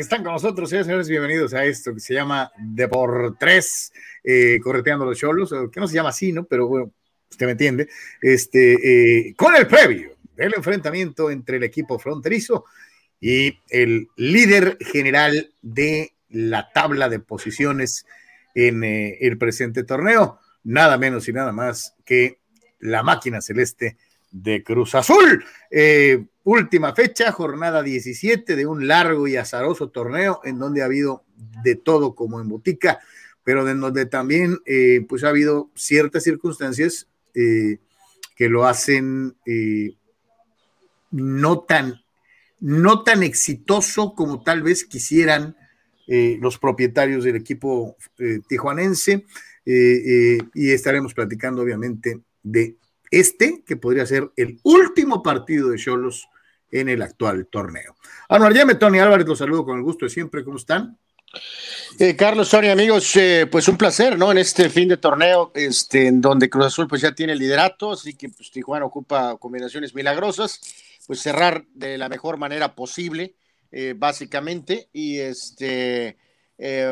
están con nosotros, señores, bienvenidos a esto que se llama De por Tres, eh, correteando los cholos, que no se llama así, ¿no? Pero bueno, usted me entiende. Este, eh, con el previo del enfrentamiento entre el equipo fronterizo y el líder general de la tabla de posiciones en eh, el presente torneo, nada menos y nada más que la máquina celeste de Cruz Azul. Eh, última fecha, jornada 17 de un largo y azaroso torneo en donde ha habido de todo como en botica, pero en donde también eh, pues ha habido ciertas circunstancias eh, que lo hacen no tan no tan exitoso como tal vez quisieran los propietarios del equipo tijuanense y estaremos platicando obviamente de este, que podría ser el último partido de Cholos en el actual torneo. Anuar Yeme, Tony Álvarez, los saludo con el gusto de siempre. ¿Cómo están? Eh, Carlos, Tony, amigos, eh, pues un placer, ¿no? En este fin de torneo, este, en donde Cruz Azul pues ya tiene liderato, así que pues Tijuana ocupa combinaciones milagrosas, pues cerrar de la mejor manera posible, eh, básicamente, y este,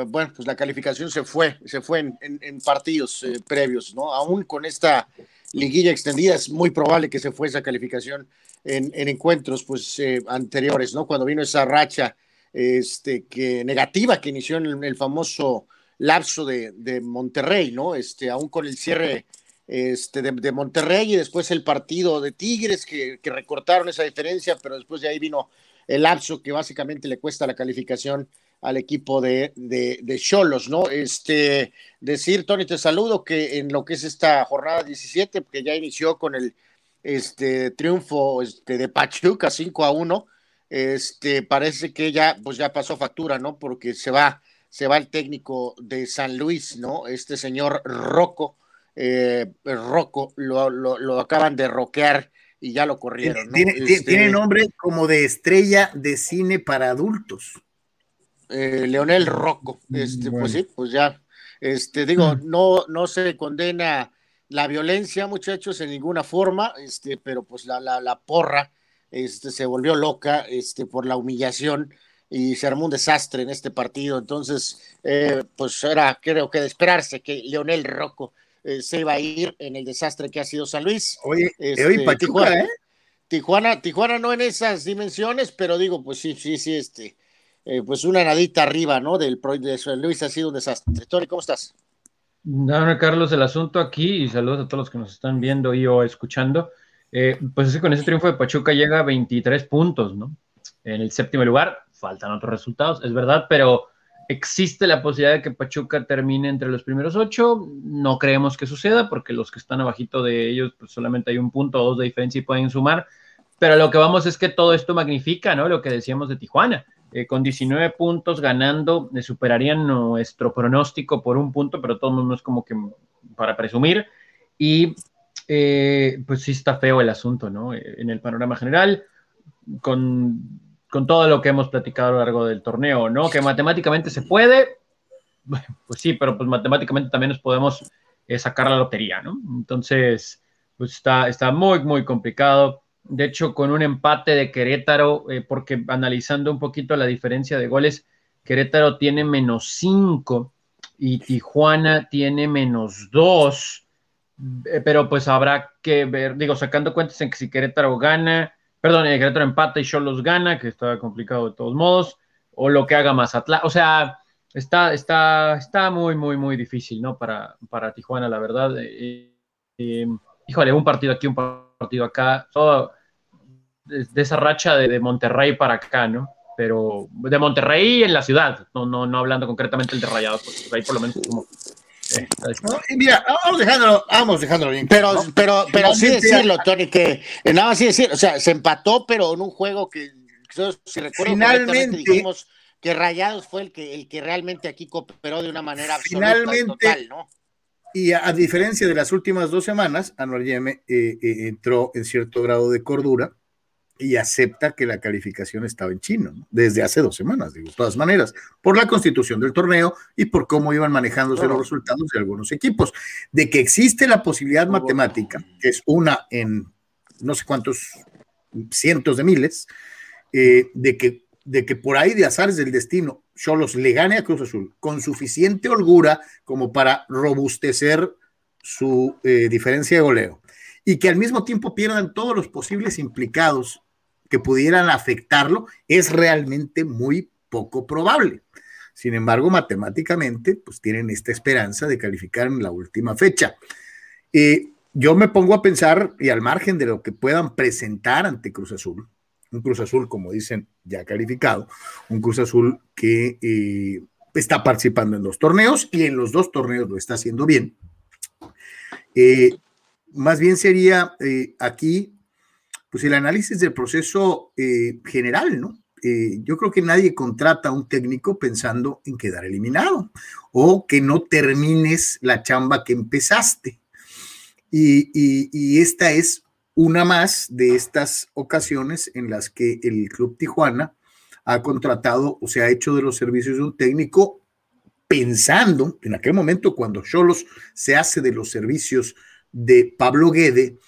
bueno, pues la calificación se fue, se fue en, en partidos previos, ¿no? Aún con esta liguilla extendida, es muy probable que se fuese esa calificación en, encuentros pues, eh, anteriores, ¿no? Cuando vino esa racha este, que, negativa que inició en el, famoso lapso de, Monterrey, ¿no? Este, aún con el cierre este, de, Monterrey y después el partido de Tigres que, que, recortaron esa diferencia, pero después de ahí vino el lapso que básicamente le cuesta la calificación al equipo de, de, Cholos, ¿no? Este, decir, Tony, te saludo que en lo que es esta jornada 17, que ya inició con el este, triunfo este, de Pachuca 5 a 1, este, parece que ya, pues ya pasó factura, ¿no? Porque se va, se va el técnico de San Luis, ¿no? Este señor Rocco, eh, Rocco, lo, lo, acaban de roquear y ya lo corrieron. Tiene, este tiene nombre como de estrella de cine para adultos. Eh, Leonel Rocco. Este, Pues sí, pues ya, este, digo, mm. no, no se condena la violencia, muchachos, en ninguna forma, este, pero pues la, la, la porra este, se volvió loca este, por la humillación y se armó un desastre en este partido. Entonces, eh, pues era, creo que de esperarse que Leonel Rocco eh, se iba a ir en el desastre que ha sido San Luis. Oye, este, Tijuana, Tijuana, Tijuana no en esas dimensiones, pero digo, pues sí, sí, sí, este, eh, pues una nadita arriba, ¿no? Del proyecto de Luis ha sido un desastre. Tony, ¿cómo estás? No, Carlos, el asunto aquí, y saludos a todos los que nos están viendo y o escuchando, eh, pues es con ese triunfo de Pachuca llega a 23 puntos, ¿no? En el séptimo lugar, faltan otros resultados, es verdad, pero existe la posibilidad de que Pachuca termine entre los primeros ocho, no creemos que suceda, porque los que están abajito de ellos, pues solamente hay un punto o dos de diferencia y pueden sumar, pero lo que vamos es que todo esto magnifica, ¿no? Lo que decíamos de Tijuana eh, con 19 puntos ganando, le superarían nuestro pronóstico por un punto, pero todo mundo es como que para presumir. Y eh, pues sí está feo el asunto, ¿no? Eh, en el panorama general, con, con, todo lo que hemos platicado a lo largo del torneo, ¿no? Que matemáticamente se puede, pues sí, pero pues matemáticamente también nos podemos sacar la lotería, ¿no? Entonces, pues está, está muy, muy complicado de hecho, con un empate de Querétaro, eh, porque analizando un poquito la diferencia de goles, Querétaro tiene menos 5 y Tijuana tiene menos 2. Eh, pero pues habrá que ver, digo, sacando cuentas en que si Querétaro gana, perdón, eh, Querétaro empata y los gana, que está complicado de todos modos, o lo que haga Mazatlán, o sea, está, está, está muy, muy, muy difícil, ¿no? Para, para Tijuana, la verdad. híjole, un partido aquí, un partido acá, todo de, esa racha de, Monterrey para acá, ¿no? Pero de Monterrey en la ciudad, no, no, no hablando concretamente el de Rayados, porque ahí por lo menos como... Eh, mira, vamos dejándolo, vamos dejándolo bien. Pero, pero, pero sí decirlo, Tony, que eh, nada más sí decir, o sea, se empató, pero en un juego que, si recuerdo finalmente dijimos que Rayados fue el que, el que realmente aquí cooperó de una manera finalmente, total, ¿no? Y a, diferencia de las últimas dos semanas, Anuar Yeme eh, entró en cierto grado de cordura y acepta que la calificación estaba en chino, desde hace dos semanas, digo, de todas maneras, por la constitución del torneo y por cómo iban manejándose los resultados de algunos equipos. De que existe la posibilidad matemática, que es una en no sé cuántos cientos de miles, eh, de que de que por ahí de azares del destino, Cholos le gane a Cruz Azul con suficiente holgura como para robustecer su eh, diferencia de goleo y que al mismo tiempo pierdan todos los posibles implicados que pudieran afectarlo, es realmente muy poco probable. Sin embargo, matemáticamente, pues tienen esta esperanza de calificar en la última fecha. Eh, yo me pongo a pensar, y al margen de lo que puedan presentar ante Cruz Azul, un Cruz Azul, como dicen, ya calificado, un Cruz Azul que eh, está participando en dos torneos y en los dos torneos lo está haciendo bien. Eh, más bien sería aquí, pues el análisis del proceso general, ¿no? Eh, yo creo que nadie contrata a un técnico pensando en quedar eliminado o que no termines la chamba que empezaste. Y, esta es una más de estas ocasiones en las que el Club Tijuana ha contratado o se ha hecho de los servicios de un técnico pensando en aquel momento cuando Cholos se hace de los servicios de Pablo Guede,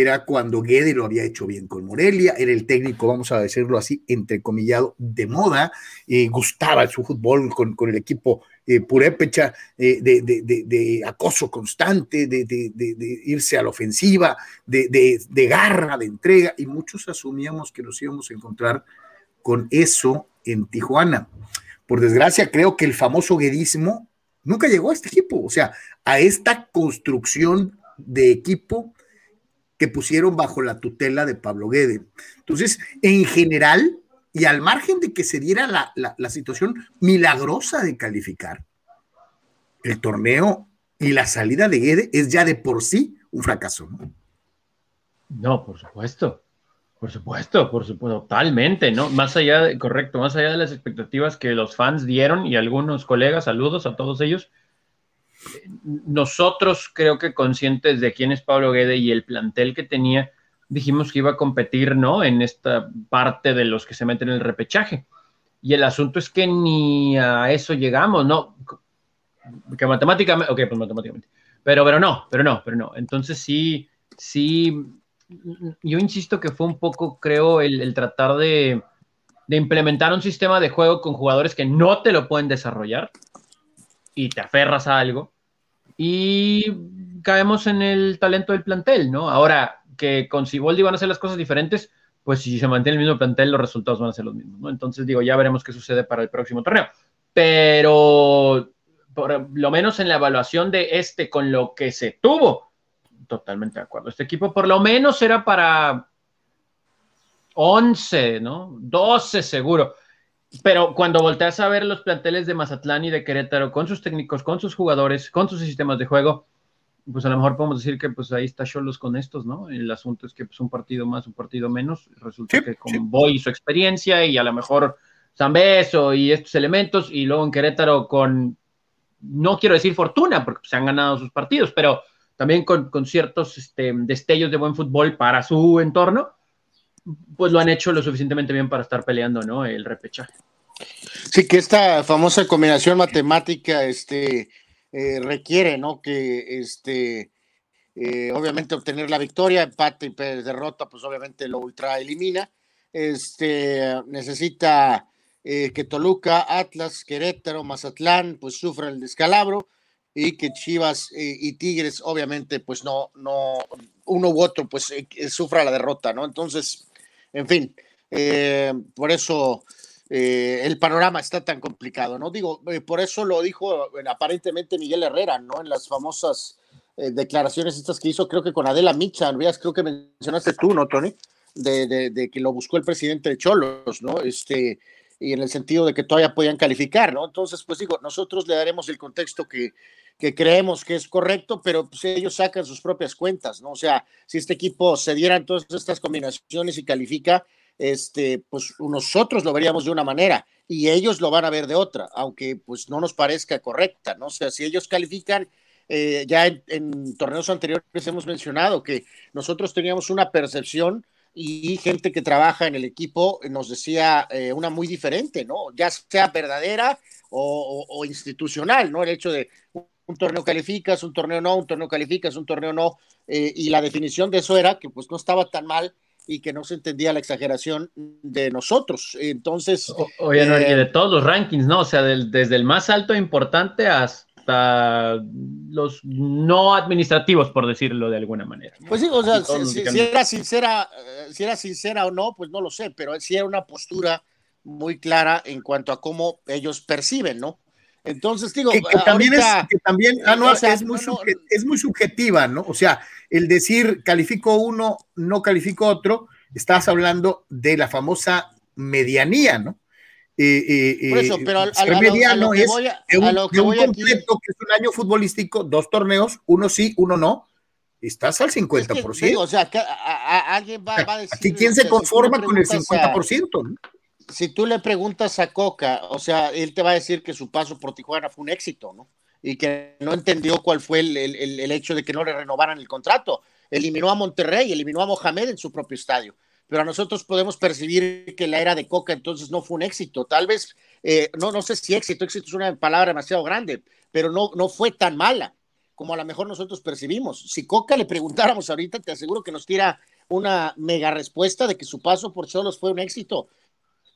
era cuando Guede lo había hecho bien con Morelia, era el técnico, vamos a decirlo así, entrecomillado, de moda, eh, gustaba su fútbol con, el equipo eh, purépecha, eh, de, acoso constante, de, irse a la ofensiva, de, garra, de entrega, y muchos asumíamos que nos íbamos a encontrar con eso en Tijuana. Por desgracia, creo que el famoso guedismo nunca llegó a este equipo, o sea, a esta construcción de equipo que pusieron bajo la tutela de Pablo Guede. Entonces, en general, y al margen de que se diera la, situación milagrosa de calificar, el torneo y la salida de Guede es ya de por sí un fracaso. No, no por supuesto. Por supuesto, por supuesto, totalmente, ¿no? Más allá, de, correcto, más allá de las expectativas que los fans dieron y algunos colegas, saludos a todos ellos, nosotros creo que conscientes de quién es Pablo Guede y el plantel que tenía, dijimos que iba a competir, ¿no? En esta parte de los que se meten en el repechaje. Y el asunto es que ni a eso llegamos, ¿no? Que matemáticamente, ok, pues matemáticamente. Pero, pero no, pero no, pero no. Entonces sí, sí, yo insisto que fue un poco, creo, el, tratar de, de implementar un sistema de juego con jugadores que no te lo pueden desarrollar y te aferras a algo y caemos en el talento del plantel, ¿no? Ahora que con Siboldi van a hacer las cosas diferentes, pues si se mantiene el mismo plantel, los resultados van a ser los mismos, ¿no? Entonces digo, ya veremos qué sucede para el próximo torneo. Pero por lo menos en la evaluación de este con lo que se tuvo, totalmente de acuerdo. Este equipo por lo menos era para 11, ¿no? 12 seguro. Pero cuando volteas a ver los planteles de Mazatlán y de Querétaro con sus técnicos, con sus jugadores, con sus sistemas de juego, pues a lo mejor podemos decir que pues ahí está Cholos con estos, ¿no? El asunto es que pues un partido más, un partido menos, resulta que con Boy su experiencia y a lo mejor Zambeso y estos elementos y luego en Querétaro con, no quiero decir fortuna porque se han ganado sus partidos, pero también con, ciertos este, destellos de buen fútbol para su entorno, pues lo han hecho lo suficientemente bien para estar peleando, ¿no? El repechaje. Sí, que esta famosa combinación matemática este, eh, requiere, ¿no? Que este, eh, obviamente obtener la victoria, empate y derrota, pues obviamente lo ultra elimina. Este, necesita eh, que Toluca, Atlas, Querétaro, Mazatlán, pues sufran el descalabro y que Chivas y Tigres, obviamente, pues no, no, uno u otro, pues sufra la derrota, ¿no? Entonces, en fin, eh, por eso eh, el panorama está tan complicado, ¿no? Digo, eh, por eso lo dijo aparentemente Miguel Herrera, ¿no? En las famosas declaraciones estas que hizo, creo que con Adela Micha, creo que mencionaste tú, ¿no, Tony? De, que lo buscó el presidente de Cholos, ¿no? Este, y en el sentido de que todavía podían calificar, ¿no? Entonces, pues digo, nosotros le daremos el contexto que, que creemos que es correcto, pero pues, ellos sacan sus propias cuentas, ¿no? O sea, si este equipo se dieran todas estas combinaciones y califica, este, pues nosotros lo veríamos de una manera y ellos lo van a ver de otra, aunque pues no nos parezca correcta, ¿no? O sea, si ellos califican, eh, ya en, torneos anteriores hemos mencionado que nosotros teníamos una percepción y gente que trabaja en el equipo nos decía eh, una muy diferente, ¿no? Ya sea verdadera o, institucional, ¿no? El hecho de un torneo calificas, un torneo no, un torneo calificas, un torneo no, eh, y la definición de eso era que pues no estaba tan mal y que no se entendía la exageración de nosotros. Entonces. oye, no, de todos los rankings, ¿no? O sea, desde el más alto e importante hasta los no administrativos, por decirlo de alguna manera. Pues sí, o sea, si, era sincera, eh, si era sincera o no, pues no lo sé, pero sí era una postura muy clara en cuanto a cómo ellos perciben, ¿no? Entonces, digo, que, también es, que también, ah, no, es, muy es muy subjetiva, ¿no? O sea, el decir califico uno, no califico otro, estás hablando de la famosa medianía, ¿no? Eh, eh, Por eso, pero al, mediano es de un, completo que es un año futbolístico, dos torneos, uno sí, uno no, estás al 50%. o sea, alguien va, a decir. Aquí, ¿quién se conforma con el 50%? ¿no? Si tú le preguntas a Coca, o sea, él te va a decir que su paso por Tijuana fue un éxito, ¿no? Y que no entendió cuál fue el, hecho de que no le renovaran el contrato. Eliminó a Monterrey, eliminó a Mohamed en su propio estadio. Pero a nosotros podemos percibir que la era de Coca entonces no fue un éxito. Tal vez, eh, no, no sé si éxito, éxito es una palabra demasiado grande, pero no, no fue tan mala como a lo mejor nosotros percibimos. Si Coca le preguntáramos ahorita, te aseguro que nos tira una mega respuesta de que su paso por Cholos fue un éxito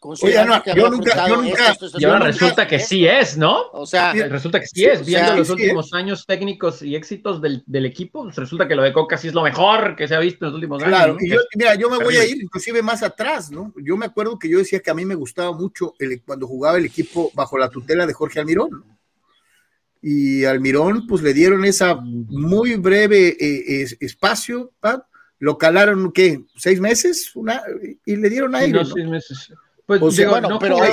Oye, no, yo nunca, yo nunca, y ahora resulta que sí es, ¿no? O sea, resulta que sí es, viendo los últimos años técnicos y éxitos del, del, equipo, pues resulta que lo de Coca sí es lo mejor que se ha visto en los últimos años. Claro, y yo, mira, yo me voy a ir inclusive más atrás, ¿no? Yo me acuerdo que yo decía que a mí me gustaba mucho el, cuando jugaba el equipo bajo la tutela de Jorge Almirón, Y Almirón, pues le dieron esa muy breve eh, espacio, lo calaron, ¿qué? ¿Seis meses? Una, y le dieron a ellos. No, seis meses. Pues bueno, pero, hay,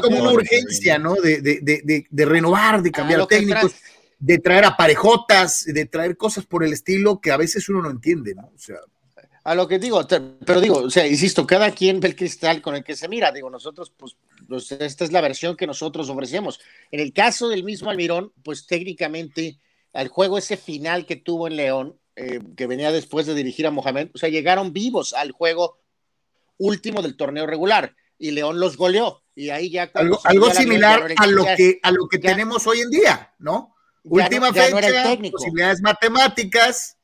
como, una, urgencia, ¿no? De, de, de, renovar, de cambiar técnicos, de traer aparejotas, de traer cosas por el estilo que a veces uno no entiende, ¿no? O sea. A lo que digo, pero digo, o sea, insisto, cada quien ve el cristal con el que se mira. Digo, nosotros, pues, pues, esta es la versión que nosotros ofrecemos. En el caso del mismo Almirón, pues técnicamente, al juego ese final que tuvo en León, eh, que venía después de dirigir a Mohamed, o sea, llegaron vivos al juego último del torneo regular y León los goleó. Y ahí ya. Algo, algo similar a lo que, a lo que tenemos hoy en día, ¿no? Última fecha, posibilidades matemáticas.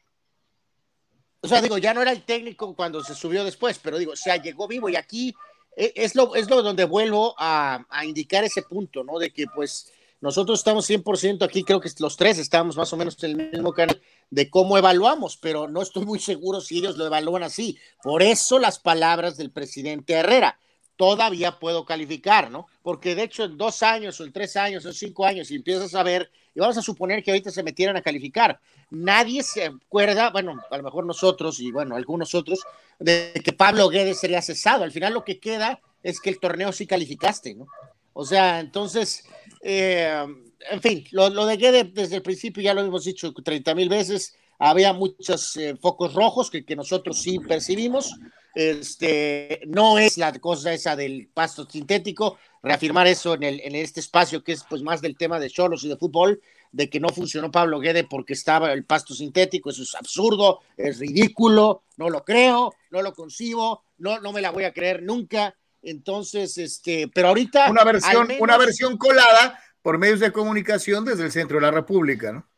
O sea, digo, ya no era el técnico cuando se subió después, pero digo, o sea, llegó vivo y aquí e, es lo, es lo donde vuelvo a, a indicar ese punto, ¿no? De que pues nosotros estamos 100% aquí, creo que los tres estamos más o menos en el mismo canal de cómo evaluamos, pero no estoy muy seguro si ellos lo evalúan así. Por eso las palabras del presidente Herrera. Todavía puedo calificar, ¿no? Porque de hecho en dos años o en tres años o en cinco años, si empiezas a ver, y vamos a suponer que ahorita se metieran a calificar, nadie se acuerda, bueno, a lo mejor nosotros y bueno, algunos otros, de que Pablo Guedes sería cesado. Al final lo que queda es que el torneo sí calificaste, ¿no? O sea, entonces, eh, en fin, lo, de Guede desde el principio ya lo hemos dicho 30 mil veces, había muchos eh, focos rojos que, nosotros sí percibimos. Este, no es la cosa esa del pasto sintético, reafirmar eso en, el, en este espacio que es pues más del tema de cholos y de fútbol, de que no funcionó Pablo Guede porque estaba el pasto sintético, eso es absurdo, es ridículo, no lo creo, no lo concibo, no, no me la voy a creer nunca. Entonces, este, pero ahorita. Una versión, una versión colada por medios de comunicación desde el centro de la República, ¿no?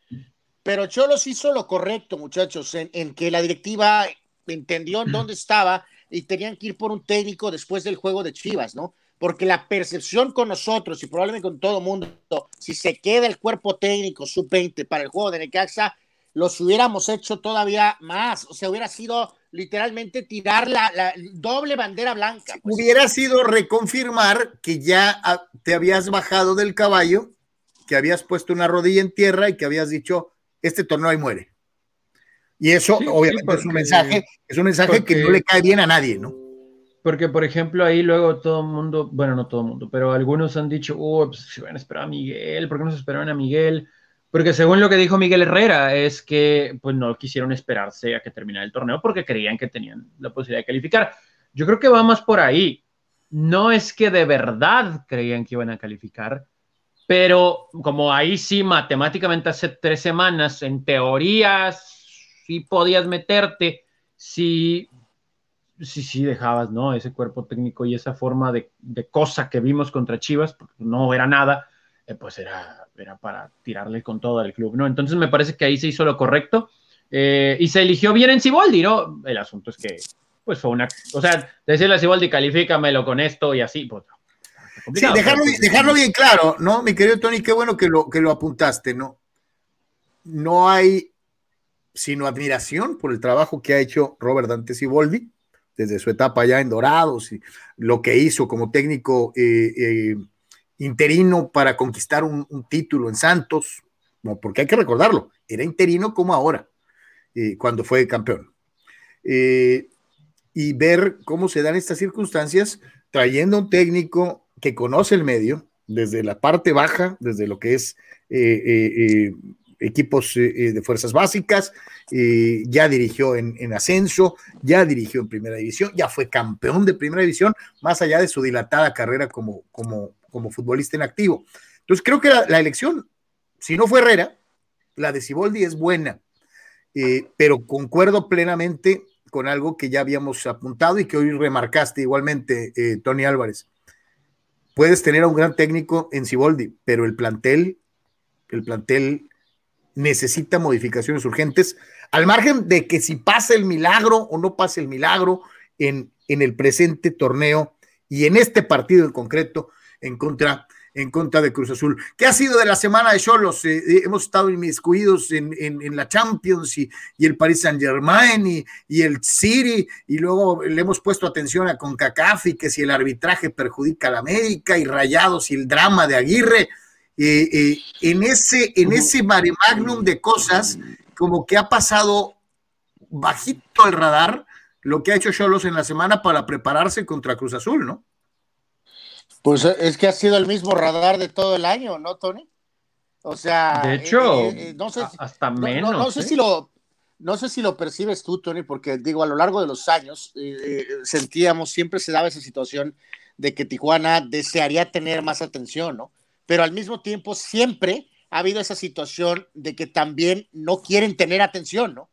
Pero Cholos hizo lo correcto, muchachos, en, que la directiva entendió en dónde estaba y tenían que ir por un técnico después del juego de Chivas, ¿no? Porque la percepción con nosotros y probablemente con todo el mundo, si se queda el cuerpo técnico sub-20 para el juego de Necaxa, los hubiéramos hecho todavía más. O sea, hubiera sido literalmente tirar la, doble bandera blanca. Pues. Hubiera sido reconfirmar que ya ah, te habías bajado del caballo, que habías puesto una rodilla en tierra y que habías dicho, este torneo ahí muere. Y eso, obviamente, es un mensaje, es un mensaje que no le cae bien a nadie, ¿no? Porque, por ejemplo, ahí luego todo el mundo, bueno, no todo el mundo, pero algunos han dicho, oh, pues se van a esperar a Miguel, ¿por qué no se esperaban a Miguel? Porque según lo que dijo Miguel Herrera, es que pues no quisieron esperarse a que terminara el torneo porque creían que tenían la posibilidad de calificar. Yo creo que va más por ahí. No es que de verdad creían que iban a calificar, pero como ahí sí, matemáticamente hace tres semanas, en teoría sí podías meterte, sí, sí, sí dejabas, ¿no? Ese cuerpo técnico y esa forma de, de cosa que vimos contra Chivas, porque no era nada, eh, pues era era para tirarle con todo al club, ¿no? Entonces me parece que ahí se hizo lo correcto. Eh, y se eligió bien en Ciboldi, ¿no? El asunto es que, pues fue una, o sea, decirle a Ciboldi, califícamelo con esto y así, pues. Sí, dejarlo, dejarlo, bien claro, ¿no? Mi querido Tony, qué bueno que lo, que lo apuntaste, ¿no? No hay sino admiración por el trabajo que ha hecho Robert Dante Ciboldi desde su etapa ya en Dorados y lo que hizo como técnico eh, eh, interino para conquistar un, título en Santos, porque hay que recordarlo, era interino como ahora, eh, cuando fue campeón. y ver cómo se dan estas circunstancias trayendo un técnico que conoce el medio, desde la parte baja, desde lo que es equipos de fuerzas básicas, ya dirigió en, ascenso, ya dirigió en primera división, ya fue campeón de primera división, más allá de su dilatada carrera como, como, como futbolista en activo. Entonces creo que la, elección, si no fue Herrera, la de Siboldi es buena, eh, pero concuerdo plenamente con algo que ya habíamos apuntado y que hoy remarcaste igualmente, eh, Tony Álvarez. Puedes tener a un gran técnico en Siboldi, pero el plantel, el plantel necesita modificaciones urgentes al margen de que si pasa el milagro o no pasa el milagro en, en el presente torneo y en este partido en concreto en contra, en contra de Cruz Azul. ¿Qué ha sido de la semana de Cholos? Eh, eh, hemos estado inmiscuidos en, en, en la Champions y, y, el Paris Saint Germain y, y, el City, y luego le hemos puesto atención a Concacaf y que si el arbitraje perjudica a la América y Rayados y el drama de Aguirre. Eh, en ese, en ese mare magnum de cosas como que ha pasado bajito el radar lo que ha hecho Cholos en la semana para prepararse contra Cruz Azul, ¿no? Pues eh, es que ha sido el mismo radar de todo el año, ¿no, Tony? O sea, de hecho, eh, eh, no sé, hasta menos. No, sé si lo, no sé si lo percibes tú, Tony, porque digo, a lo largo de los años sentíamos, siempre se daba esa situación de que Tijuana desearía tener más atención, ¿no? Pero al mismo tiempo siempre ha habido esa situación de que también no quieren tener atención, ¿no?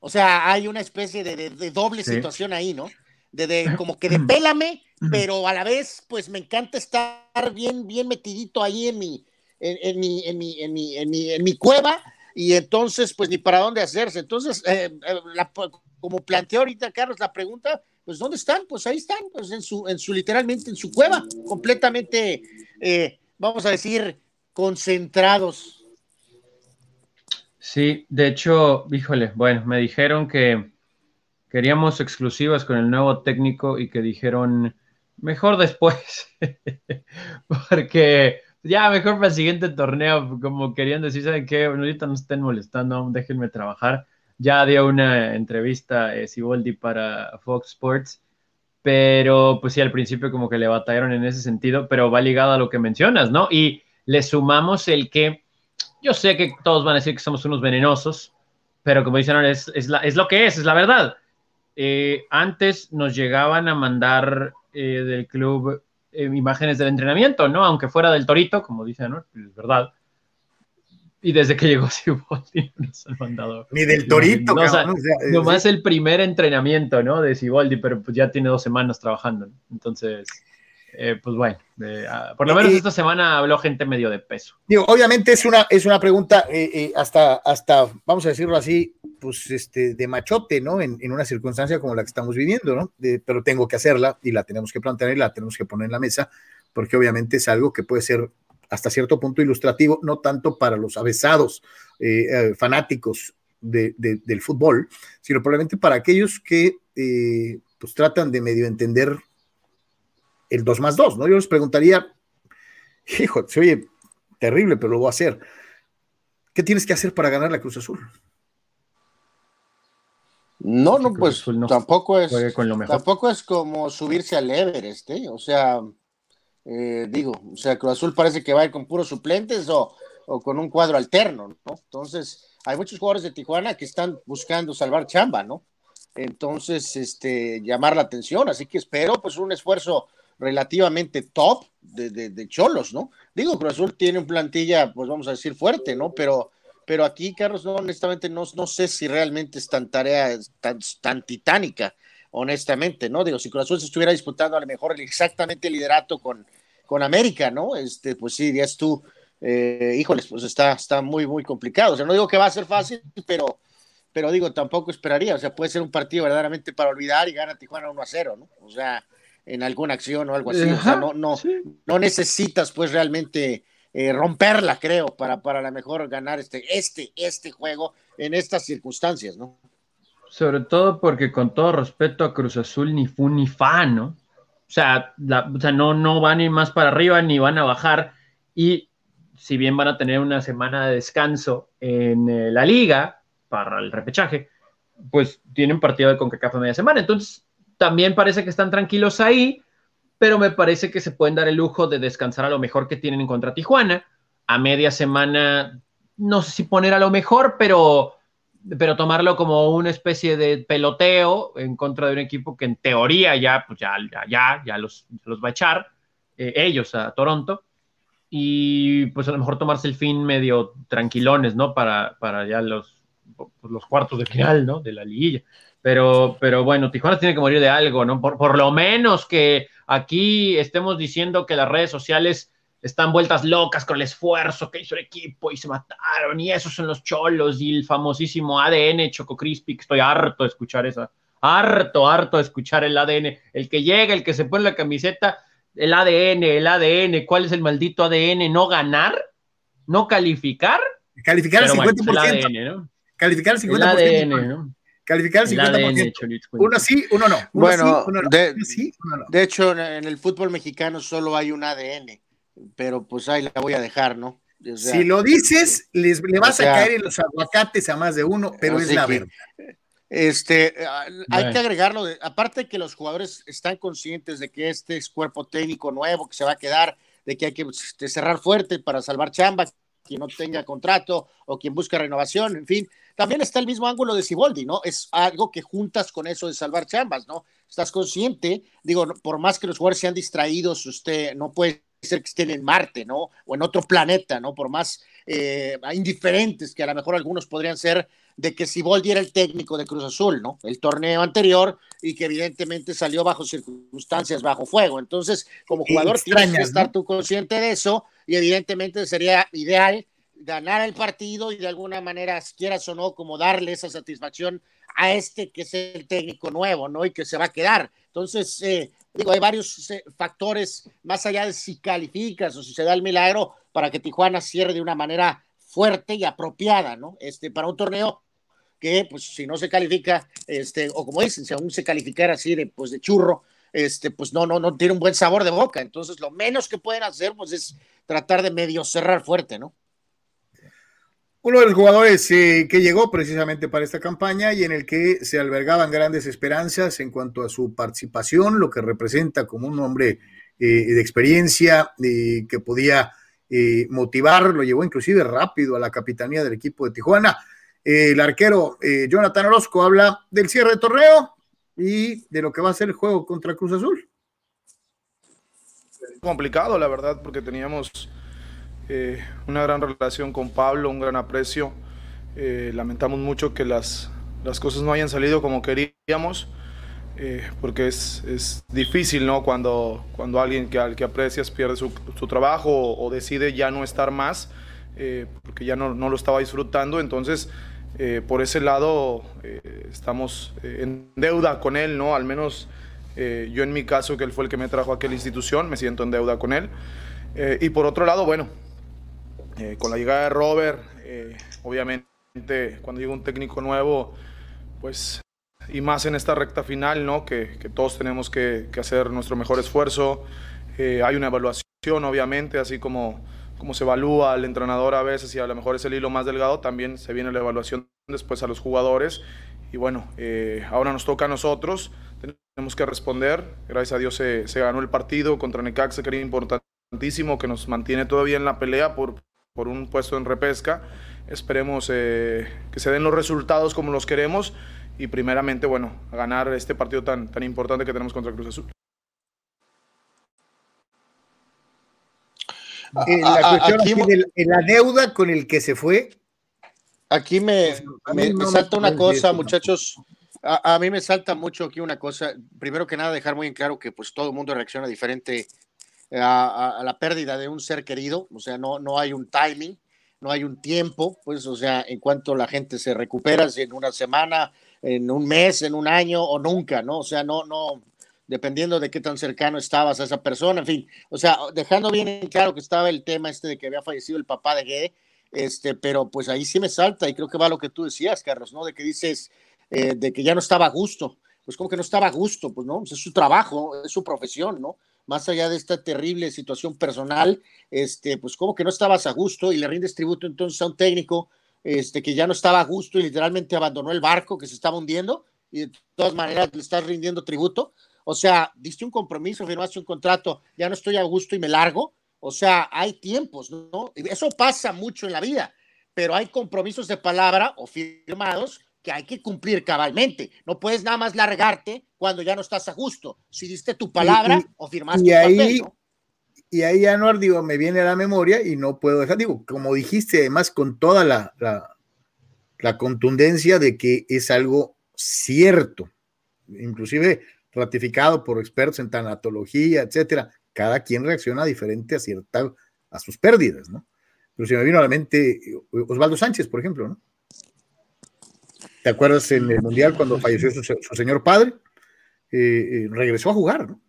O sea, hay una especie de, doble situación ahí, ¿no? De, como que de pélame, pero a la vez, pues me encanta estar bien, bien metidito ahí en mi, en, mi, en, mi, en, mi, en, mi, en mi cueva, y entonces, pues ni para dónde hacerse. Entonces, eh, eh, como planteó ahorita Carlos la pregunta, pues ¿dónde están? Pues ahí están, pues en su, en su literalmente en su cueva, completamente, eh, vamos a decir, concentrados. Sí, de hecho, híjole, bueno, me dijeron que queríamos exclusivas con el nuevo técnico y que dijeron mejor después, porque ya mejor para el siguiente torneo, como querían decir, ¿saben qué? Ahorita no estén molestando, déjenme trabajar. Ya dio una entrevista eh, Siboldi para Fox Sports, pero pues sí, al principio como que le batallaron en ese sentido, pero va ligado a lo que mencionas, ¿no? Y le sumamos el que yo sé que todos van a decir que somos unos venenosos, pero como dicen, es, es, es lo que es, es la verdad. Eh, antes nos llegaban a mandar eh, del club eh, imágenes del entrenamiento, ¿no? Aunque fuera del Torito, como dicen, ¿no? Es verdad. Y desde que llegó Siboldi nos han mandado. Ni del Torito, no, nomás el primer entrenamiento, ¿no? De Siboldi, pero pues ya tiene dos semanas trabajando. Entonces, eh, pues bueno, ah, por lo menos esta semana habló gente medio de peso. Digo, obviamente es una, es una pregunta eh, eh, hasta, hasta, vamos a decirlo así, pues este, de machote, ¿no? En, una circunstancia como la que estamos viviendo, ¿no? pero tengo que hacerla y la tenemos que plantear y la tenemos que poner en la mesa, porque obviamente es algo que puede ser hasta cierto punto ilustrativo, no tanto para los avesados fanáticos del fútbol, sino probablemente para aquellos que pues tratan de medio entender el 2 más 2, ¿no? Yo les preguntaría, hijo, se oye terrible, pero lo voy a hacer. ¿Qué tienes que hacer para ganar la Cruz Azul? No, no, pues tampoco es tampoco es como subirse al Everest, ¿eh? O sea, eh, digo, o sea, Cruz Azul parece que va a ir con puros suplentes o, o, con un cuadro alterno, ¿no? Entonces, hay muchos jugadores de Tijuana que están buscando salvar chamba, ¿no? Entonces, este, llamar la atención, así que espero pues un esfuerzo relativamente top de, Cholos, ¿no? Digo, Cruz Azul tiene un plantilla, pues vamos a decir, fuerte, ¿no? Pero, pero aquí, Carlos, no, honestamente, no, no sé si realmente es tan tarea, tan, tan titánica, honestamente, ¿no? Digo, si Cruz Azul se estuviera disputando a lo mejor exactamente el liderato con, con América, ¿no? Este, pues sí, dirías tú, eh, híjoles, pues está, está muy, muy complicado. O sea, no digo que va a ser fácil, pero, pero digo, tampoco esperaría, o sea, puede ser un partido verdaderamente para olvidar y gana Tijuana 1 a 0, ¿no? O sea, en alguna acción o algo así, o sea, no, no, no necesitas pues realmente eh, romperla, creo, para, para la mejor ganar este, este, este juego en estas circunstancias, ¿no? Sobre todo porque con todo respeto a Cruz Azul ni fu ni fa, ¿no? O sea, o sea no, no van a ir más para arriba ni van a bajar y si bien van a tener una semana de descanso en eh, la liga para el repechaje, pues tienen partido de CONCACAF a media semana. Entonces, también parece que están tranquilos ahí, pero me parece que se pueden dar el lujo de descansar a lo mejor que tienen en contra Tijuana. A media semana, no sé si poner a lo mejor, pero, pero tomarlo como una especie de peloteo en contra de un equipo que en teoría ya, pues ya, ya, ya, los, los va a echar, eh, ellos a Toronto. Y pues a lo mejor tomarse el fin medio tranquilones, ¿no? Para, para ya los, los cuartos de final, ¿no? De la liguilla. Pero, pero bueno, Tijuana tiene que morir de algo, ¿no? Por, por lo menos que aquí estemos diciendo que las redes sociales están vueltas locas con el esfuerzo que hizo el equipo y se mataron y esos son los cholos y el famosísimo ADN Choco Crispy, que estoy harto de escuchar esa, harto, harto de escuchar el ADN, el que llega, el que se pone la camiseta, el ADN, el ADN, ¿cuál es el maldito ADN? ¿No ganar? ¿No calificar? Calificar el 50%. el ADN, ¿no? Calificar el 50%. El ADN, ¿no? Calificar el 50%. uno sí, uno no. bueno, de, hecho, en el fútbol mexicano solo hay un ADN, pero pues ahí la voy a dejar, ¿no? si lo dices, les, le vas a caer en los aguacates a más de uno, pero es la verdad. Este, hay que agregarlo, aparte que los jugadores están conscientes de que este es cuerpo técnico nuevo que se va a quedar, de que hay que este, cerrar fuerte para salvar chambas, quien no tenga contrato o quien busca renovación, en fin, también está el mismo ángulo de Siboldi, ¿no? Es algo que juntas con eso de salvar chambas, ¿no? Estás consciente, digo, por más que los jugadores sean distraídos, usted no puede ser que estén en Marte, ¿no? O en otro planeta, ¿no? Por más eh, indiferentes que a lo mejor algunos podrían ser de que Siboldi era el técnico de Cruz Azul, ¿no? El torneo anterior y que evidentemente salió bajo circunstancias, bajo fuego. Entonces, como jugador tienes que estar tú consciente de eso y evidentemente sería ideal ganar el partido y de alguna manera, quieras o no, como darle esa satisfacción a este que es el técnico nuevo, ¿no? Y que se va a quedar. Entonces, eh, digo, hay varios eh, factores más allá de si calificas o si se da el milagro para que Tijuana cierre de una manera fuerte y apropiada, ¿no? Este, para un torneo que, pues, si no se califica, este, o como dicen, si aún se calificara así de, pues, de churro, este, pues no, no, no tiene un buen sabor de boca. Entonces, lo menos que pueden hacer, pues, es tratar de medio cerrar fuerte, ¿no? Uno de los jugadores eh, que llegó precisamente para esta campaña y en el que se albergaban grandes esperanzas en cuanto a su participación, lo que representa como un hombre eh, de experiencia eh, que podía motivar, lo llevó inclusive rápido a la capitanía del equipo de Tijuana. el arquero Jonathan Orozco habla del cierre de torneo y de lo que va a ser el juego contra Cruz Azul. Complicado, la verdad, porque teníamos eh, una gran relación con Pablo, un gran aprecio. Eh, lamentamos mucho que las, las cosas no hayan salido como queríamos, eh, porque es, es, difícil, ¿no? Cuando, cuando alguien que, al que aprecias pierde su, su trabajo o, decide ya no estar más, porque ya no, no, lo estaba disfrutando. Entonces, por ese lado, estamos en deuda con él, ¿no? Al menos yo en mi caso, que él fue el que me trajo a aquella institución, me siento en deuda con él. y por otro lado, bueno, eh, con la llegada de Robert, eh, obviamente cuando llega un técnico nuevo, pues y más en esta recta final, ¿no? Que, todos tenemos que, que, hacer nuestro mejor esfuerzo. Eh, hay una evaluación, obviamente, así como, como se evalúa al entrenador a veces y a lo mejor es el hilo más delgado, también se viene la evaluación después a los jugadores. Y bueno, ahora nos toca a nosotros, tenemos que responder. Gracias a Dios se, se ganó el partido contra Necaxa, que era importantísimo, que nos mantiene todavía en la pelea por, por un puesto en repesca. Esperemos eh, que se den los resultados como los queremos y primeramente, bueno, ganar este partido tan, tan importante que tenemos contra Cruz Azul. Eh, la cuestión de la deuda con el que se fue. Aquí me, me, salta una cosa, muchachos. A, a, mí me salta mucho aquí una cosa. Primero que nada, dejar muy en claro que pues todo el mundo reacciona diferente a, la pérdida de un ser querido, o sea, no, no hay un timing, no hay un tiempo, pues, o sea, en cuanto la gente se recupera, si en una semana, en un mes, en un año o nunca, ¿no? O sea, no, no, dependiendo de qué tan cercano estabas a esa persona, en fin, o sea, dejando bien claro que estaba el tema este de que había fallecido el papá de Guede, este, pero pues ahí sí me salta y creo que va lo que tú decías, Carlos, ¿no? De que dices, eh, de que ya no estaba a gusto, pues como que no estaba a gusto, pues no, pues, es su trabajo, es su profesión, ¿no? Más allá de esta terrible situación personal, este, pues como que no estabas a gusto y le rindes tributo entonces a un técnico este, que ya no estaba a gusto y literalmente abandonó el barco que se estaba hundiendo y de todas maneras le estás rindiendo tributo. O sea, diste un compromiso, firmaste un contrato, ya no estoy a gusto y me largo. O sea, hay tiempos, ¿no? Eso pasa mucho en la vida, pero hay compromisos de palabra o firmados que hay que cumplir cabalmente. No puedes nada más largarte cuando ya no estás a gusto. Si diste tu palabra o firmaste y ahí, Y ahí, Anuar, digo, me viene a la memoria y no puedo dejar, digo, como dijiste, además con toda la, la, la contundencia de que es algo cierto, inclusive ratificado por expertos en tanatología, etcétera. Cada quien reacciona diferente a cierta, a sus pérdidas, ¿no? Pero se me vino a la mente Osvaldo Sánchez, por ejemplo, ¿no? ¿Te acuerdas en el Mundial cuando falleció su, señor padre? Eh, eh, regresó a jugar, ¿no?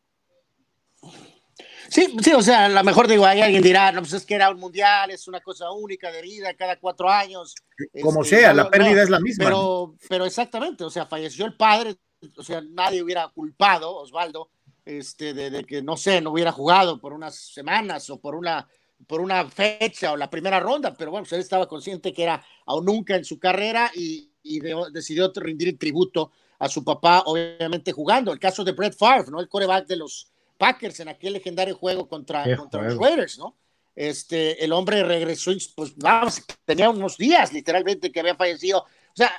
Sí, sí, o sea, a lo mejor digo, hay alguien dirá, no, pues es que era un mundial, es una cosa única de vida, cada cuatro años. Como este, sea, la pérdida es la misma. Pero, pero exactamente, o sea, falleció el padre, o sea, nadie hubiera culpado, Osvaldo, este, de, que, no sé, no hubiera jugado por unas semanas o por una, por una fecha o la primera ronda, pero bueno, pues él estaba consciente que era aún nunca en su carrera y, y decidió rendir tributo a su papá, obviamente jugando. El caso de Brett Favre, ¿no? El coreback de los Packers en aquel legendario juego contra, contra los Raiders, ¿no? Este, el hombre regresó, pues vamos, tenía unos días literalmente que había fallecido. O sea,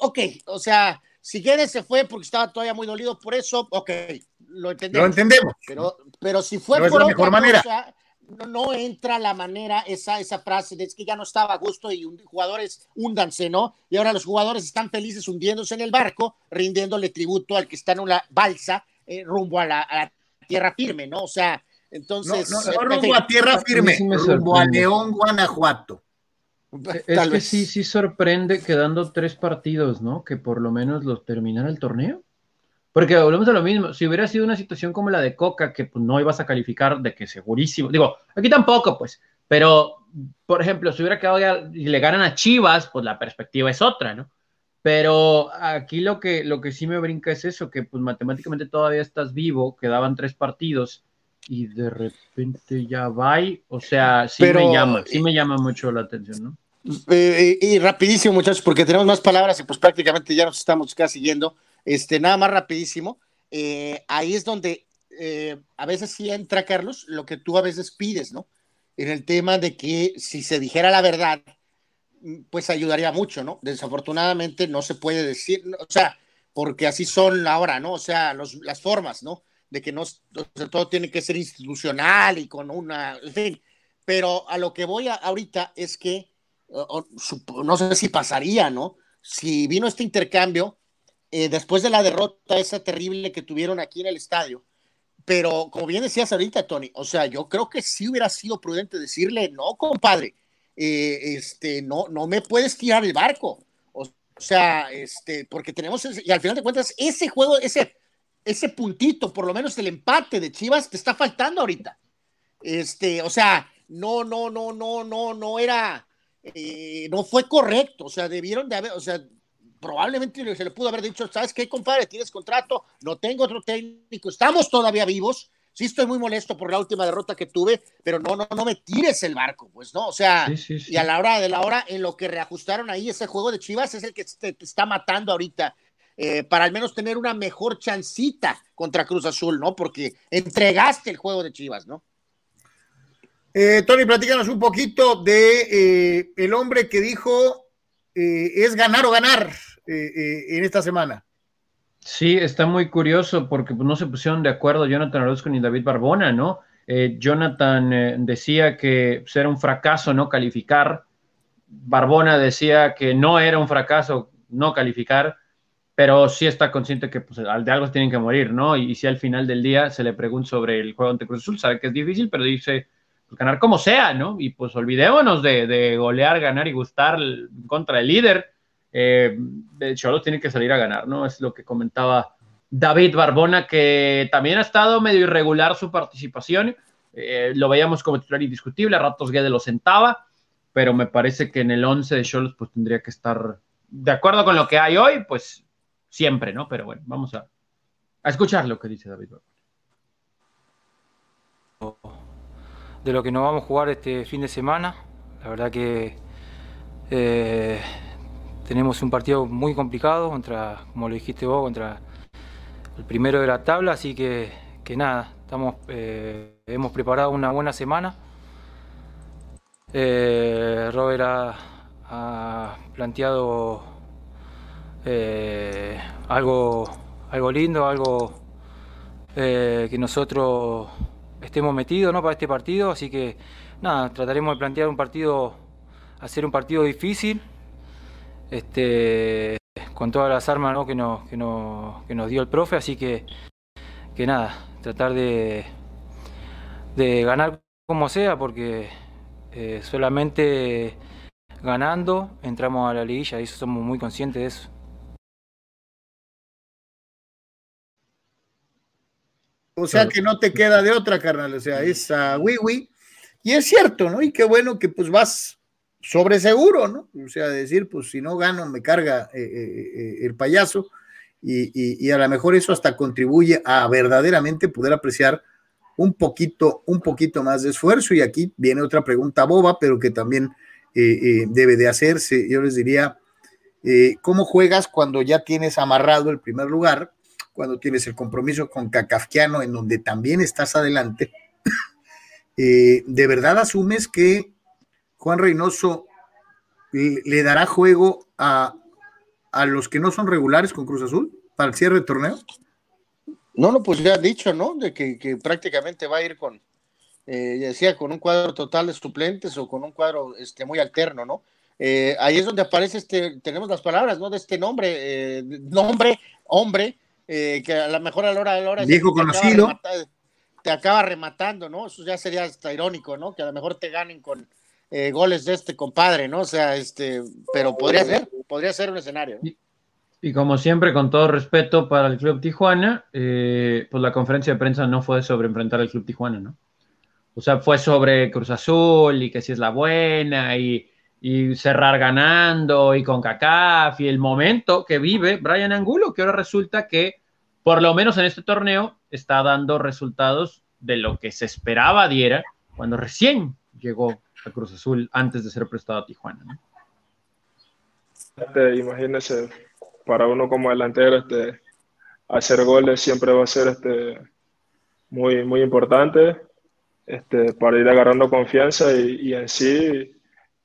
ok, o sea, si Guedes se fue porque estaba todavía muy dolido por eso, ok, lo entendemos. Lo entendemos. Pero, pero si fue por la mejor manera no, entra la manera, esa, esa frase de es que ya no estaba a gusto y un, jugadores húndanse, ¿no? Y ahora los jugadores están felices hundiéndose en el barco, rindiéndole tributo al que está en una balsa eh, rumbo a la, tierra firme, ¿no? O sea, entonces. No, no, rumbo a tierra firme, rumbo a León, Guanajuato. Es que sí, sí sorprende quedando tres partidos, ¿no? Que por lo menos los terminara el torneo. Porque volvemos a lo mismo, si hubiera sido una situación como la de Coca, que pues, no ibas a calificar de que segurísimo, digo, aquí tampoco, pues, pero, por ejemplo, si hubiera quedado ya y le ganan a Chivas, pues la perspectiva es otra, ¿no? Pero aquí lo que, lo que sí me brinca es eso, que pues matemáticamente todavía estás vivo, quedaban tres partidos y de repente ya va, o sea, sí me llama, sí me llama mucho la atención, ¿no? Eh, y rapidísimo, muchachos, porque tenemos más palabras y pues prácticamente ya nos estamos casi yendo. Este, nada más rapidísimo. Eh, ahí es donde eh, a veces sí entra, Carlos, lo que tú a veces pides, ¿no? En el tema de que si se dijera la verdad, pues ayudaría mucho, ¿no? Desafortunadamente no se puede decir, o sea, porque así son ahora, ¿no? O sea, las formas, ¿no? De que no, todo tiene que ser institucional y con una, en fin. Pero a lo que voy ahorita es que, no sé si pasaría, ¿no? Si vino este intercambio, eh, después de la derrota esa terrible que tuvieron aquí en el estadio. Pero como bien decías ahorita, Tony, o sea, yo creo que sí hubiera sido prudente decirle, no, compadre, eh, este, no, no me puedes tirar el barco. O, sea, este, porque tenemos, y al final de cuentas, ese juego, ese, ese puntito, por lo menos el empate de Chivas, te está faltando ahorita. Este, o sea, no, no, no, no, no, no era, eh, no fue correcto. O sea, debieron de haber, o sea, probablemente se le pudo haber dicho, ¿sabes qué, compadre? Tienes contrato, no tengo otro técnico, estamos todavía vivos. Sí estoy muy molesto por la última derrota que tuve, pero no, no, no me tires el barco, pues, ¿no? O sea, y a la hora de la hora, en lo que reajustaron ahí ese juego de Chivas es el que te, está matando ahorita. Eh, para al menos tener una mejor chancita contra Cruz Azul, ¿no? Porque entregaste el juego de Chivas, ¿no? Eh, Tony, platícanos un poquito de eh, el hombre que dijo es ganar o ganar. Eh, eh, en esta semana. Sí, está muy curioso porque pues, no se pusieron de acuerdo Jonathan Orozco ni David Barbona, ¿no? Eh, Jonathan decía que pues, era un fracaso no calificar, Barbona decía que no era un fracaso no calificar, pero sí está consciente que pues, de algo tienen que morir, ¿no? Y, si al final del día se le pregunta sobre el juego ante Cruz Azul, sabe que es difícil, pero dice, ganar como sea, ¿no? Y pues olvidémonos de, golear, ganar y gustar contra el líder. Eh, tiene que salir a ganar, ¿no? Es lo que comentaba David Barbona, que también ha estado medio irregular su participación. Eh, lo veíamos como titular indiscutible, a ratos Guede lo sentaba, pero me parece que en el 11 de Cholos pues tendría que estar de acuerdo con lo que hay hoy, pues siempre, ¿no? Pero bueno, vamos a, a escuchar lo que dice David Barbona de lo que nos vamos a jugar este fin de semana. La verdad que eh, tenemos un partido muy complicado contra, como lo dijiste vos, contra el primero de la tabla, así que, nada, estamos, eh, hemos preparado una buena semana. Eh, Robert ha, planteado algo, algo lindo, algo que nosotros estemos metidos ¿no? para este partido, así que nada, trataremos de plantear un partido, hacer un partido difícil, este, con todas las armas ¿no? que, nos, que, nos, que nos dio el profe, así que, que nada, tratar de, de ganar como sea, porque eh, solamente ganando entramos a la liguilla y eso somos muy conscientes de eso. O sea que no te queda de otra, carnal. O sea, es a Wiwi. Y es cierto, ¿no? Y qué bueno que pues vas sobre seguro, ¿no? O sea, decir, pues si no gano, me carga eh, eh, eh, el payaso. Y, y, a lo mejor eso hasta contribuye a verdaderamente poder apreciar un poquito, un poquito más de esfuerzo. Y aquí viene otra pregunta boba, pero que también debe de hacerse. Yo les diría, ¿cómo juegas cuando ya tienes amarrado el primer lugar? cuando tienes el compromiso con Cacafquiano, en donde también estás adelante, ¿de verdad asumes que Juan Reynoso le, dará juego a, los que no son regulares con Cruz Azul para el cierre de torneo? No, no, pues ya ha dicho, ¿no? De que, prácticamente va a ir con, eh, decía, con un cuadro total de suplentes o con un cuadro este, muy alterno, ¿no? Eh, ahí es donde aparece este, tenemos las palabras, ¿no? De este nombre, nombre, hombre, eh, que a lo mejor a la hora de la hora. Viejo conocido. te acaba rematando, ¿no? Eso ya sería hasta irónico, ¿no? Que a lo mejor te ganen con eh, goles de este compadre, ¿no? O sea, este, pero podría ser, podría ser un escenario. Y, como siempre, con todo respeto para el Club Tijuana, eh, pues la conferencia de prensa no fue sobre enfrentar al Club Tijuana, ¿no? O sea, fue sobre Cruz Azul y que si es la buena y y cerrar ganando y con CACAF y el momento que vive Brian Angulo, que ahora resulta que por lo menos en este torneo está dando resultados de lo que se esperaba diera cuando recién llegó a Cruz Azul antes de ser prestado a Tijuana. Este, imagínese, para uno como delantero, este, hacer goles siempre va a ser este, muy, muy importante este, para ir agarrando confianza y, en sí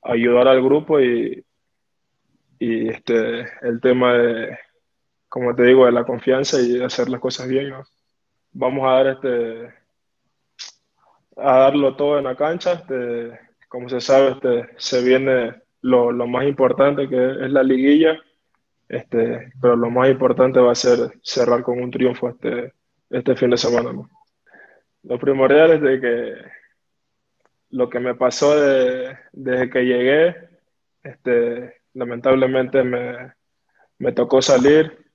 ayudar al grupo y, y este, el tema de, como te digo, de la confianza y hacer las cosas bien. Vamos a dar este, a darlo todo en la cancha. Este, como se sabe, este, se viene lo, lo, más importante que es la liguilla. Este, pero lo más importante va a ser cerrar con un triunfo este, este fin de semana. Lo primordial es de que lo que me pasó desde que llegué, este, lamentablemente me, tocó salir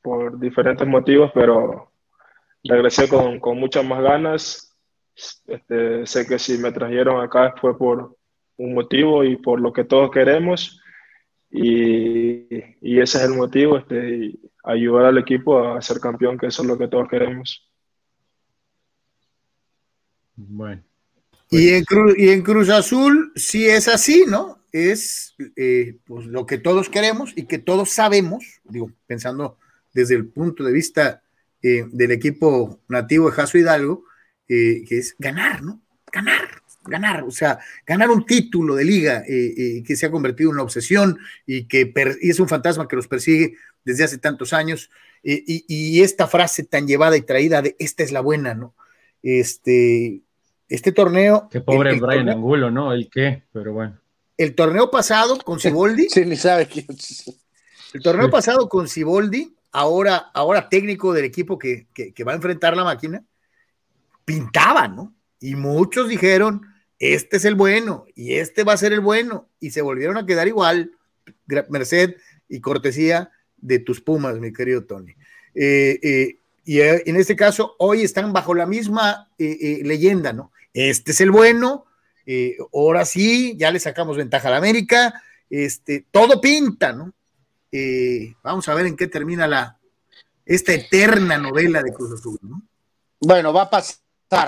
por diferentes motivos, pero regresé con, muchas más ganas. Este, sé que si me trajeron acá fue por un motivo y por lo que todos queremos. Y, ese es el motivo, este, ayudar al equipo a ser campeón, que eso es lo que todos queremos. Bueno. Y en, Cruz, y en Cruz Azul sí es así, ¿no? Es eh, pues, lo que todos queremos y que todos sabemos, digo, pensando desde el punto de vista eh, del equipo nativo de Jaso Hidalgo, eh, que es ganar, ¿no? Ganar, ganar, o sea, ganar un título de liga que se ha convertido en una obsesión y que es un fantasma que los persigue desde hace tantos años. Y, y, esta frase tan llevada y traída de esta es la buena, ¿no? Este, este torneo. Qué pobre Brian Angulo, ¿no? El qué, pero bueno. El torneo pasado con Ciboldi. sí, ni sabe quién. El torneo pasado con Ciboldi, ahora, ahora técnico del equipo que, va a enfrentar la máquina, pintaba, ¿no? Y muchos dijeron, este es el bueno y este va a ser el bueno y se volvieron a quedar igual, merced y cortesía de tus Pumas, mi querido Tony. Eh, eh, y eh, en este caso, hoy están bajo la misma leyenda, ¿no? Este es el bueno, ahora sí, ya le sacamos ventaja a la América, este, todo pinta, ¿no? vamos a ver en qué termina la, esta eterna novela de Cruz Azul, ¿no? Bueno, va a pasar,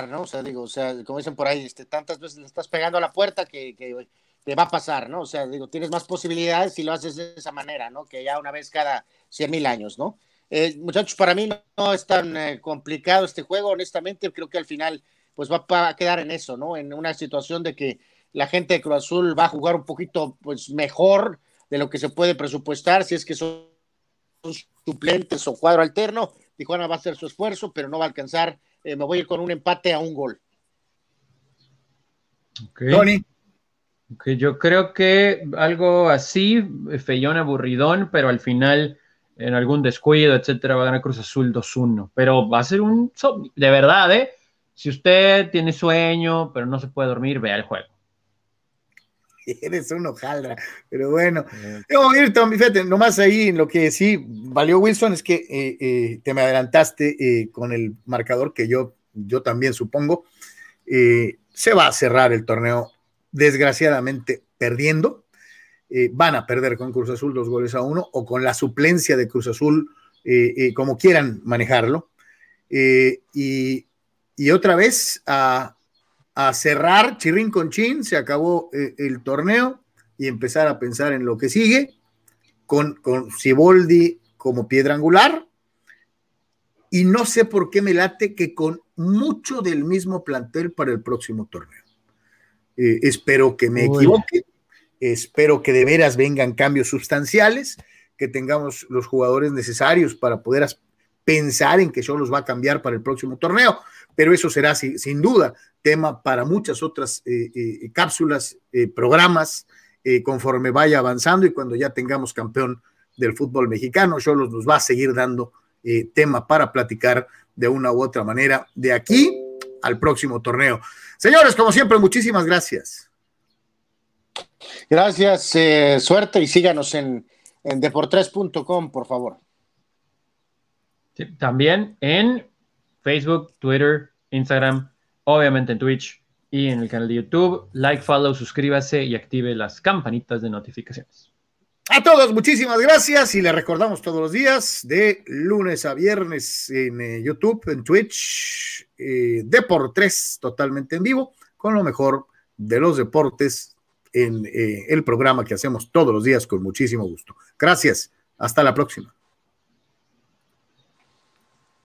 ¿no? O sea, digo, o sea, como dicen por ahí, este, tantas veces le estás pegando a la puerta que, que te va a pasar, ¿no? O sea, digo, tienes más posibilidades si lo haces de esa manera, ¿no? Que ya una vez cada cien mil años, ¿no? Eh, muchachos, para mí no, es tan eh, complicado este juego, honestamente, creo que al final pues va, a quedar en eso, ¿no? En una situación de que la gente de Cruz Azul va a jugar un poquito pues mejor de lo que se puede presupuestar, si es que son suplentes o cuadro alterno, Tijuana va a hacer su esfuerzo, pero no va a alcanzar, eh, me voy a ir con un empate a un gol. Tony. yo creo que algo así, feyón aburridón, pero al final en algún descuido, etcétera, va a ganar Cruz Azul 2-1. Pero va a ser un de verdad, ¿eh? Si usted tiene sueño, pero no se puede dormir, vea el juego. Eres un hojaldra, pero bueno. Vamos a ir, Tommy, fíjate, nomás ahí lo que sí valió Wilson es que eh, eh, te me adelantaste eh, con el marcador que yo, yo también supongo. se va a cerrar el torneo, desgraciadamente, perdiendo van a perder con Cruz Azul dos goles a uno o con la suplencia de Cruz Azul, como quieran manejarlo. Y, otra vez a, cerrar chirrín con chin, se acabó el torneo y empezar a pensar en lo que sigue, con, con Ciboldi como piedra angular. Y no sé por qué me late que con mucho del mismo plantel para el próximo torneo. espero que me equivoque Espero que de veras vengan cambios sustanciales, que tengamos los jugadores necesarios para poder pensar en que los va a cambiar para el próximo torneo, pero eso será sin duda tema para muchas otras eh, eh, cápsulas, eh, programas, conforme vaya avanzando y cuando ya tengamos campeón del fútbol mexicano, Cholos nos va a seguir dando tema para platicar de una u otra manera de aquí al próximo torneo. Señores, como siempre, muchísimas gracias. Gracias, suerte y síganos en, en deportres.com, por favor. También en Facebook, Twitter, Instagram, obviamente en Twitch y en el canal de YouTube. Like, follow, suscríbase y active las campanitas de notificaciones. A todos, muchísimas gracias y les recordamos todos los días de lunes a viernes en eh, YouTube, en Twitch, eh, Deportes totalmente en vivo, con lo mejor de los deportes en eh, el programa que hacemos todos los días con muchísimo gusto. Gracias. Hasta la próxima.